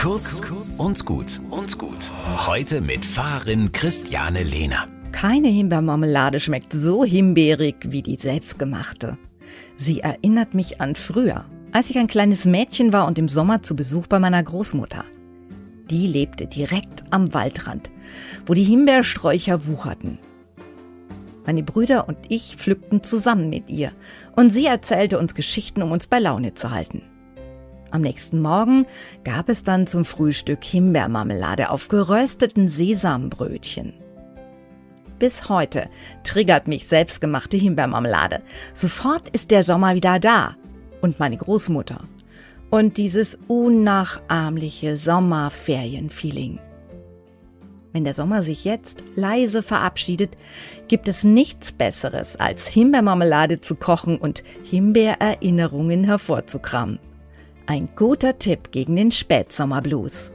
Kurz und gut und gut. Heute mit Fahrerin Christiane Lehner. Keine Himbeermarmelade schmeckt so himbeerig wie die selbstgemachte. Sie erinnert mich an früher, als ich ein kleines Mädchen war und im Sommer zu Besuch bei meiner Großmutter. Die lebte direkt am Waldrand, wo die Himbeersträucher wucherten. Meine Brüder und ich pflückten zusammen mit ihr und sie erzählte uns Geschichten, um uns bei Laune zu halten. Am nächsten Morgen gab es dann zum Frühstück Himbeermarmelade auf gerösteten Sesambrötchen. Bis heute triggert mich selbstgemachte Himbeermarmelade. Sofort ist der Sommer wieder da. Und meine Großmutter. Und dieses unnachahmliche Sommerferienfeeling. Wenn der Sommer sich jetzt leise verabschiedet, gibt es nichts Besseres, als Himbeermarmelade zu kochen und Himbeererinnerungen hervorzukramen. Ein guter Tipp gegen den Spätsommerblues.